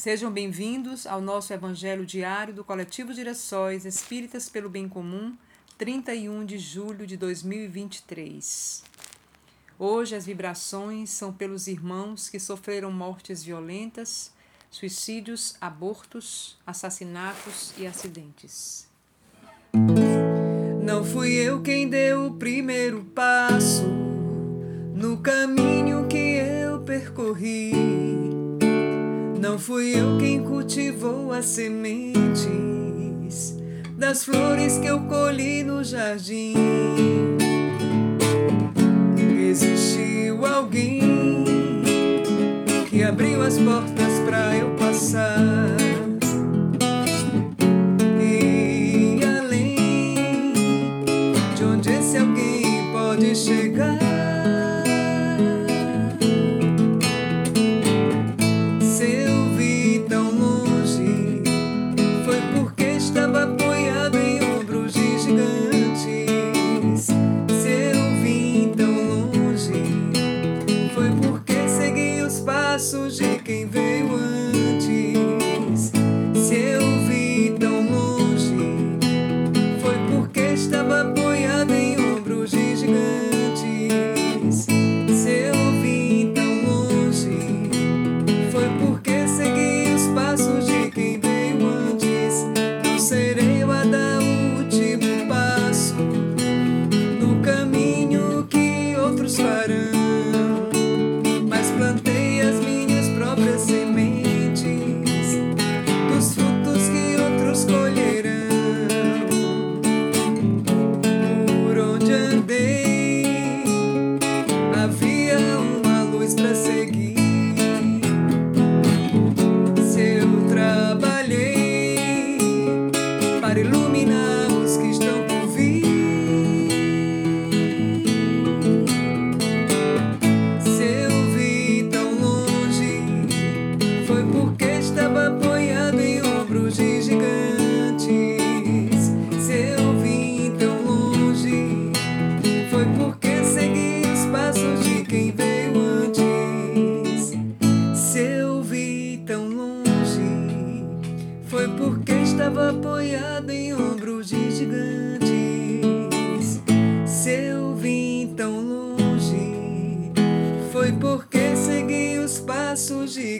Sejam bem-vindos ao nosso Evangelho Diário do Coletivo Direções Espíritas pelo Bem Comum, 31 de julho de 2023. Hoje as vibrações são pelos irmãos que sofreram mortes violentas, suicídios, abortos, assassinatos e acidentes. Não fui eu quem deu o primeiro passo no caminho que eu percorri. Não fui eu quem cultivou as sementes das flores que eu colhi no jardim. Existiu alguém que abriu as portas para eu passar.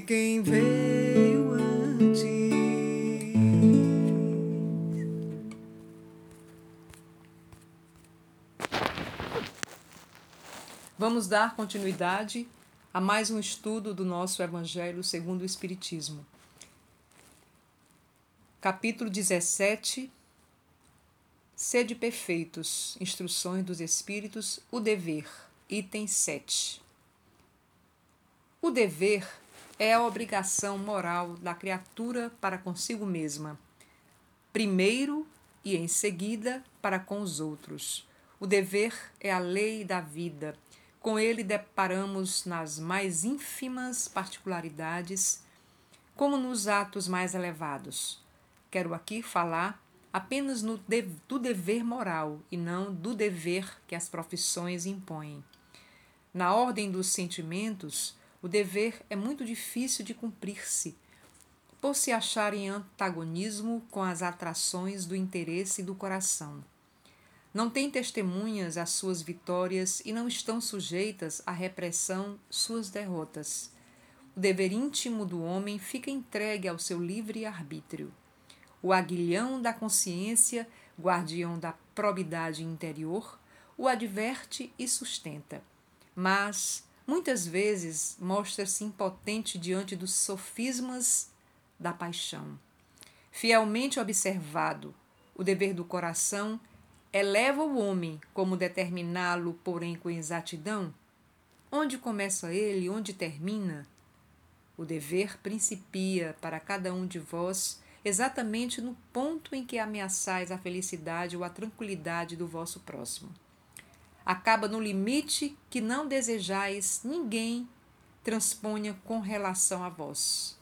Quem veio antes. Vamos dar continuidade a mais um estudo do nosso Evangelho segundo o Espiritismo. Capítulo 17 Sede perfeitos, instruções dos Espíritos, o dever, item 7. O dever é a obrigação moral da criatura para consigo mesma, primeiro e em seguida para com os outros. O dever é a lei da vida. Com ele deparamos nas mais ínfimas particularidades, como nos atos mais elevados. Quero aqui falar apenas de, do dever moral e não do dever que as profissões impõem. Na ordem dos sentimentos, o dever é muito difícil de cumprir-se, por se achar em antagonismo com as atrações do interesse e do coração. Não têm testemunhas as suas vitórias e não estão sujeitas à repressão suas derrotas. O dever íntimo do homem fica entregue ao seu livre arbítrio. O aguilhão da consciência, guardião da probidade interior, o adverte e sustenta. Mas, muitas vezes, mostra-se impotente diante dos sofismas da paixão. Fielmente observado, o dever do coração eleva o homem como determiná-lo, porém, com exatidão? Onde começa ele, onde termina? O dever principia para cada um de vós exatamente no ponto em que ameaçais a felicidade ou a tranquilidade do vosso próximo. Acaba no limite que não desejais ninguém transponha com relação a vós.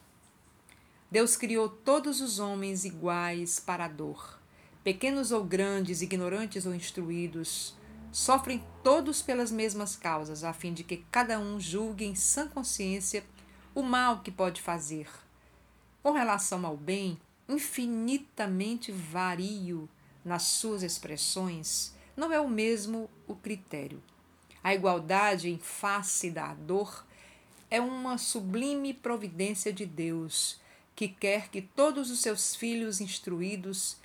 Deus criou todos os homens iguais para a dor. Pequenos ou grandes, ignorantes ou instruídos, sofrem todos pelas mesmas causas, a fim de que cada um julgue em sã consciência o mal que pode fazer Com relação ao bem, infinitamente vario nas suas expressões, não é o mesmo o critério. A igualdade em face da dor é uma sublime providência de Deus, que quer que todos os seus filhos instruídos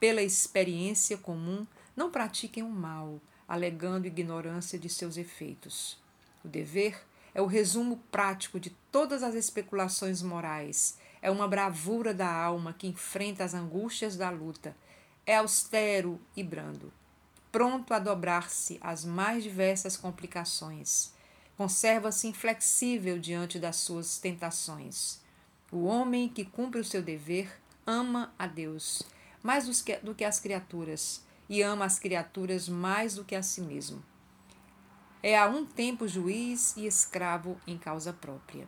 pela experiência comum não pratiquem o mal, alegando ignorância de seus efeitos. O dever é o resumo prático de todas as especulações morais, é uma bravura da alma que enfrenta as angústias da luta, é austero e brando, pronto a dobrar-se às mais diversas complicações. Conserva-se inflexível diante das suas tentações. O homem que cumpre o seu dever ama a Deus mais do que as criaturas e ama as criaturas mais do que a si mesmo. É a um tempo juiz e escravo em causa própria.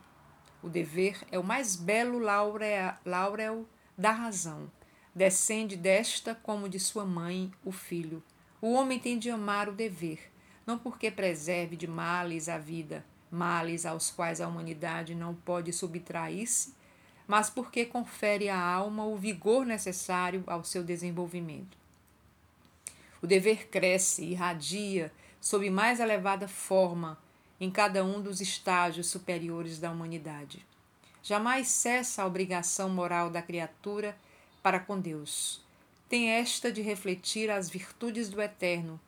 O dever é o mais belo laurel da razão. Descende desta como de sua mãe o filho. O homem tem de amar o dever, não porque preserve de males a vida, males aos quais a humanidade não pode subtrair-se, mas porque confere à alma o vigor necessário ao seu desenvolvimento. O dever cresce, irradia, sob mais elevada forma em cada um dos estágios superiores da humanidade. Jamais cessa a obrigação moral da criatura para com Deus. Tem esta de refletir as virtudes do Eterno,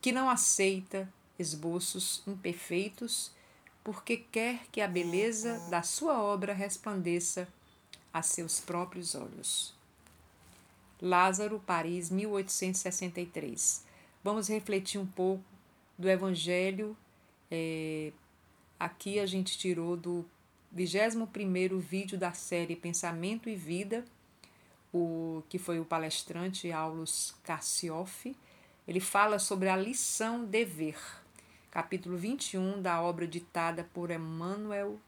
que não aceita esboços imperfeitos, porque quer que a beleza da sua obra resplandeça a seus próprios olhos. Lázaro, Paris, 1863. Vamos refletir um pouco do Evangelho. É, aqui a gente tirou do 21 vídeo da série Pensamento e Vida, o que foi o palestrante Aulus Cassioff. Ele fala sobre a lição dever, capítulo 21 da obra ditada por Emmanuel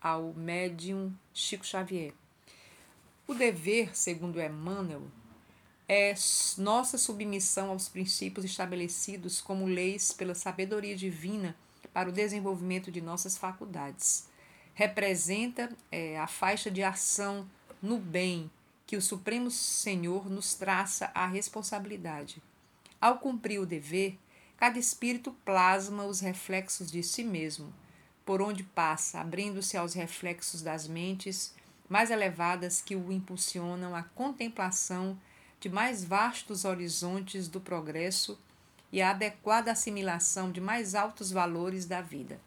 ao médium Chico Xavier. O dever, segundo Emmanuel, é nossa submissão aos princípios estabelecidos como leis pela sabedoria divina para o desenvolvimento de nossas faculdades. Representa é, a faixa de ação no bem que o Supremo Senhor nos traça a responsabilidade. Ao cumprir o dever, cada espírito plasma os reflexos de si mesmo, por onde passa, abrindo-se aos reflexos das mentes mais elevadas que o impulsionam à contemplação de mais vastos horizontes do progresso e a adequada assimilação de mais altos valores da vida.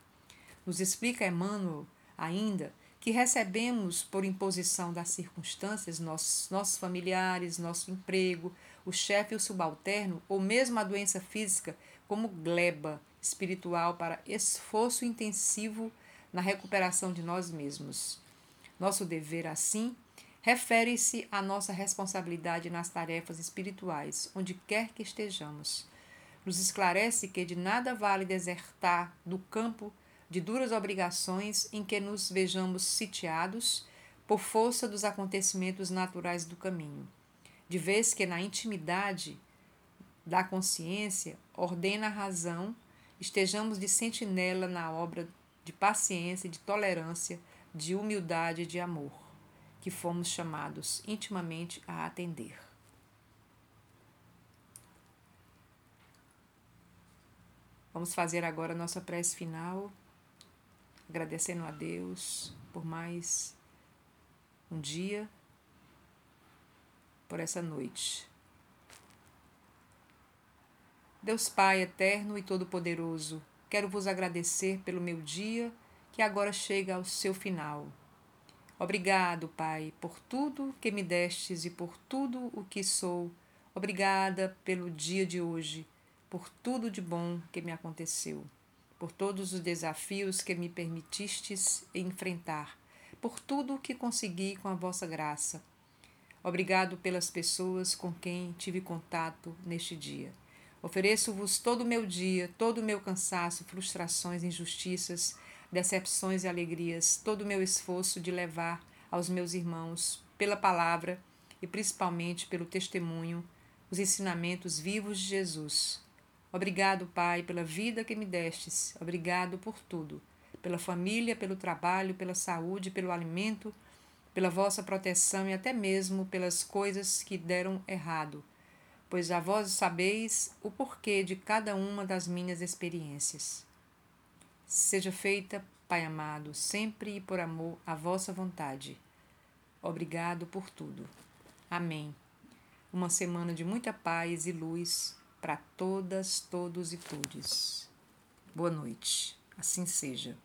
Nos explica Emmanuel ainda que recebemos por imposição das circunstâncias, nossos, nossos familiares, nosso emprego, o chefe e o subalterno, ou mesmo a doença física, como gleba espiritual para esforço intensivo na recuperação de nós mesmos. Nosso dever, assim, refere-se à nossa responsabilidade nas tarefas espirituais, onde quer que estejamos. Nos esclarece que de nada vale desertar do campo de duras obrigações em que nos vejamos sitiados por força dos acontecimentos naturais do caminho, de vez que na intimidade da consciência ordena a razão, estejamos de sentinela na obra de paciência, de tolerância, de humildade e de amor que fomos chamados intimamente a atender. Vamos fazer agora a nossa prece final, agradecendo a Deus por mais um dia, por essa noite. Deus Pai eterno e todo-poderoso, quero vos agradecer pelo meu dia que agora chega ao seu final. Obrigado, Pai, por tudo que me destes e por tudo o que sou. Obrigada pelo dia de hoje, por tudo de bom que me aconteceu, por todos os desafios que me permitistes enfrentar, por tudo o que consegui com a vossa graça. Obrigado pelas pessoas com quem tive contato neste dia. Ofereço-vos todo o meu dia, todo o meu cansaço, frustrações, injustiças, decepções e alegrias, todo o meu esforço de levar aos meus irmãos, pela palavra e principalmente pelo testemunho, os ensinamentos vivos de Jesus. Obrigado, Pai, pela vida que me destes. Obrigado por tudo. Pela família, pelo trabalho, pela saúde, pelo alimento, pela vossa proteção e até mesmo pelas coisas que deram errado, pois a vós sabeis o porquê de cada uma das minhas experiências. Seja feita, Pai amado, sempre e por amor à vossa vontade. Obrigado por tudo. Amém. Uma semana de muita paz e luz para todas, todos e todes. Boa noite. Assim seja.